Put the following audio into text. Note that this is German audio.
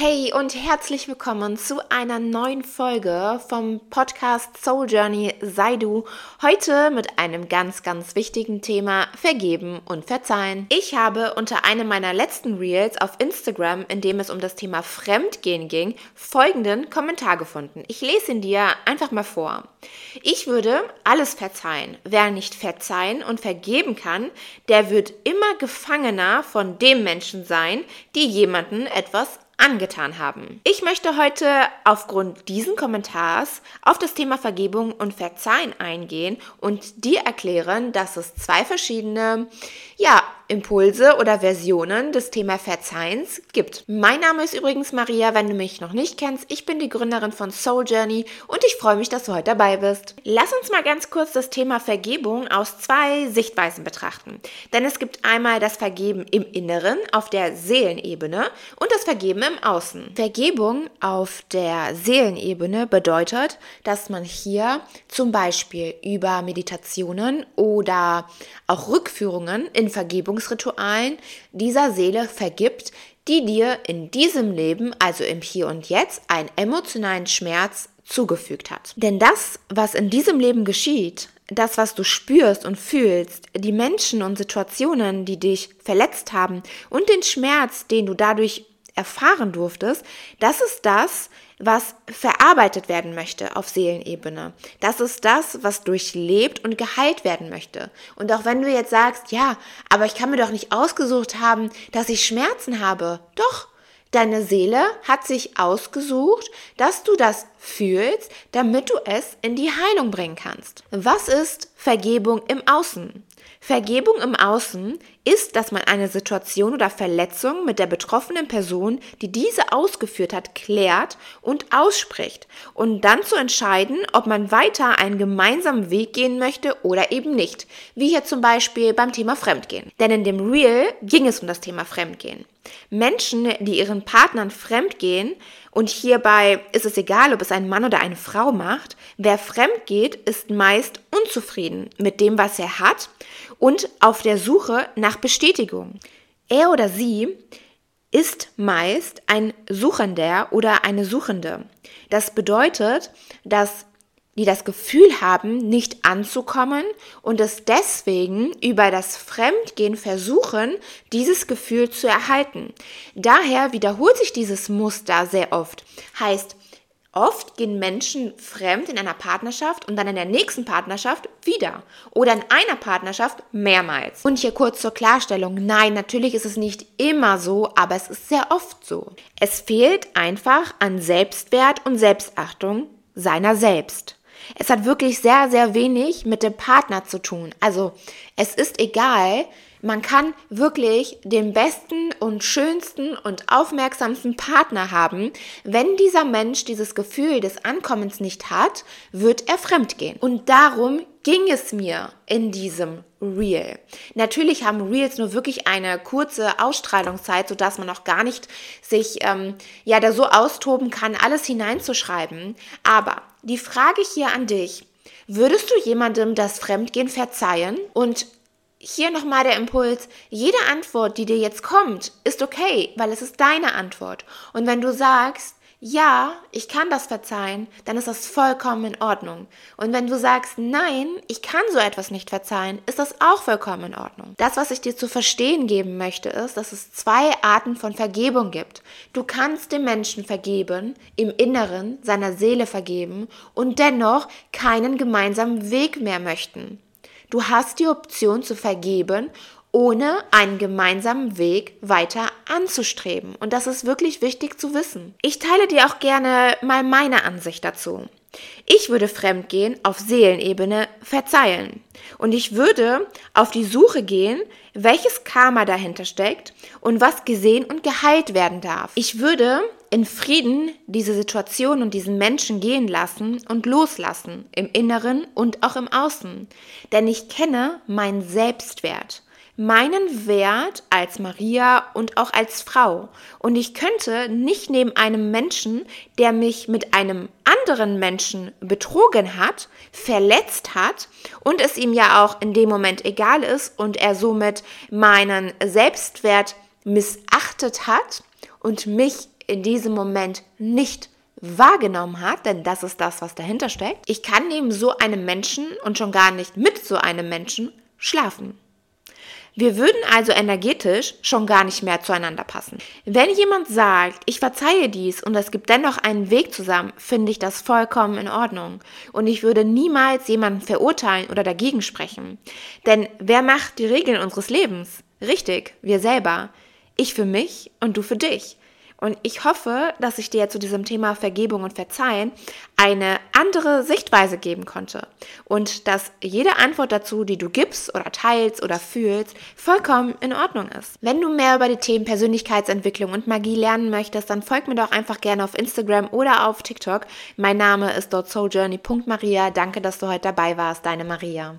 Hey und herzlich willkommen zu einer neuen Folge vom Podcast Soul Journey Sei du. Heute mit einem ganz, ganz wichtigen Thema Vergeben und Verzeihen. Ich habe unter einem meiner letzten Reels auf Instagram, in dem es um das Thema Fremdgehen ging, folgenden Kommentar gefunden. Ich lese ihn dir einfach mal vor. Ich würde alles verzeihen. Wer nicht verzeihen und vergeben kann, der wird immer Gefangener von dem Menschen sein, die jemanden etwas angetan haben. Ich möchte heute aufgrund diesen Kommentars auf das Thema Vergebung und Verzeihen eingehen und dir erklären, dass es zwei verschiedene, ja, Impulse oder Versionen des Thema Verzeihens gibt. Mein Name ist übrigens Maria, wenn du mich noch nicht kennst. Ich bin die Gründerin von Soul Journey und ich freue mich, dass du heute dabei bist. Lass uns mal ganz kurz das Thema Vergebung aus zwei Sichtweisen betrachten. Denn es gibt einmal das Vergeben im Inneren auf der Seelenebene und das Vergeben im Außen. Vergebung auf der Seelenebene bedeutet, dass man hier zum Beispiel über Meditationen oder auch Rückführungen in Vergebung Vergebungsritualen dieser Seele vergibt, die dir in diesem Leben, also im Hier und Jetzt, einen emotionalen Schmerz zugefügt hat. Denn das, was in diesem Leben geschieht, das, was du spürst und fühlst, die Menschen und Situationen, die dich verletzt haben und den Schmerz, den du dadurch erfahren durftest, das ist das, was verarbeitet werden möchte auf Seelenebene. Das ist das, was durchlebt und geheilt werden möchte. Und auch wenn du jetzt sagst, ja, aber ich kann mir doch nicht ausgesucht haben, dass ich Schmerzen habe. Doch, Deine Seele hat sich ausgesucht, dass du das fühlst, damit du es in die Heilung bringen kannst. Was ist Vergebung im Außen? Vergebung im Außen ist, dass man eine Situation oder Verletzung mit der betroffenen Person, die diese ausgeführt hat, klärt und ausspricht und dann zu entscheiden, ob man weiter einen gemeinsamen Weg gehen möchte oder eben nicht. Wie hier zum Beispiel beim Thema Fremdgehen. Denn in dem Real ging es um das Thema Fremdgehen. Menschen, die ihren Partnern fremdgehen, und hierbei ist es egal, ob es ein Mann oder eine Frau macht, wer fremd geht, ist meist unzufrieden mit dem, was er hat und auf der Suche nach Bestätigung. Er oder sie ist meist ein Suchender oder eine Suchende. Das bedeutet, dass die das Gefühl haben, nicht anzukommen und es deswegen über das Fremdgehen versuchen, dieses Gefühl zu erhalten. Daher wiederholt sich dieses Muster sehr oft. Heißt, Oft gehen Menschen fremd in einer Partnerschaft und dann in der nächsten Partnerschaft wieder. Oder in einer Partnerschaft mehrmals. Und hier kurz zur Klarstellung. Nein, natürlich ist es nicht immer so, aber es ist sehr oft so. Es fehlt einfach an Selbstwert und Selbstachtung seiner selbst. Es hat wirklich sehr, sehr wenig mit dem Partner zu tun. Also es ist egal, man kann wirklich den besten und schönsten und aufmerksamsten Partner haben. Wenn dieser Mensch dieses Gefühl des Ankommens nicht hat, wird er fremdgehen. Und darum ging es mir in diesem Reel. Natürlich haben Reels nur wirklich eine kurze Ausstrahlungszeit, sodass man noch gar nicht sich ähm, ja da so austoben kann, alles hineinzuschreiben. Aber die Frage hier an dich, würdest du jemandem das Fremdgehen verzeihen? Und hier nochmal der Impuls, jede Antwort, die dir jetzt kommt, ist okay, weil es ist deine Antwort. Und wenn du sagst, ja, ich kann das verzeihen, dann ist das vollkommen in Ordnung. Und wenn du sagst, nein, ich kann so etwas nicht verzeihen, ist das auch vollkommen in Ordnung. Das, was ich dir zu verstehen geben möchte, ist, dass es zwei Arten von Vergebung gibt. Du kannst dem Menschen vergeben, im Inneren seiner Seele vergeben und dennoch keinen gemeinsamen Weg mehr möchten. Du hast die Option zu vergeben ohne einen gemeinsamen Weg weiter anzustreben. Und das ist wirklich wichtig zu wissen. Ich teile dir auch gerne mal meine Ansicht dazu. Ich würde Fremdgehen auf Seelenebene verzeihen. Und ich würde auf die Suche gehen, welches Karma dahinter steckt und was gesehen und geheilt werden darf. Ich würde in Frieden diese Situation und diesen Menschen gehen lassen und loslassen, im Inneren und auch im Außen. Denn ich kenne meinen Selbstwert meinen Wert als Maria und auch als Frau. Und ich könnte nicht neben einem Menschen, der mich mit einem anderen Menschen betrogen hat, verletzt hat und es ihm ja auch in dem Moment egal ist und er somit meinen Selbstwert missachtet hat und mich in diesem Moment nicht wahrgenommen hat, denn das ist das, was dahinter steckt. Ich kann neben so einem Menschen und schon gar nicht mit so einem Menschen schlafen. Wir würden also energetisch schon gar nicht mehr zueinander passen. Wenn jemand sagt, ich verzeihe dies und es gibt dennoch einen Weg zusammen, finde ich das vollkommen in Ordnung. Und ich würde niemals jemanden verurteilen oder dagegen sprechen. Denn wer macht die Regeln unseres Lebens? Richtig, wir selber. Ich für mich und du für dich. Und ich hoffe, dass ich dir zu diesem Thema Vergebung und Verzeihen eine andere Sichtweise geben konnte. Und dass jede Antwort dazu, die du gibst oder teilst oder fühlst, vollkommen in Ordnung ist. Wenn du mehr über die Themen Persönlichkeitsentwicklung und Magie lernen möchtest, dann folg mir doch einfach gerne auf Instagram oder auf TikTok. Mein Name ist dort souljourney.maria. Danke, dass du heute dabei warst. Deine Maria.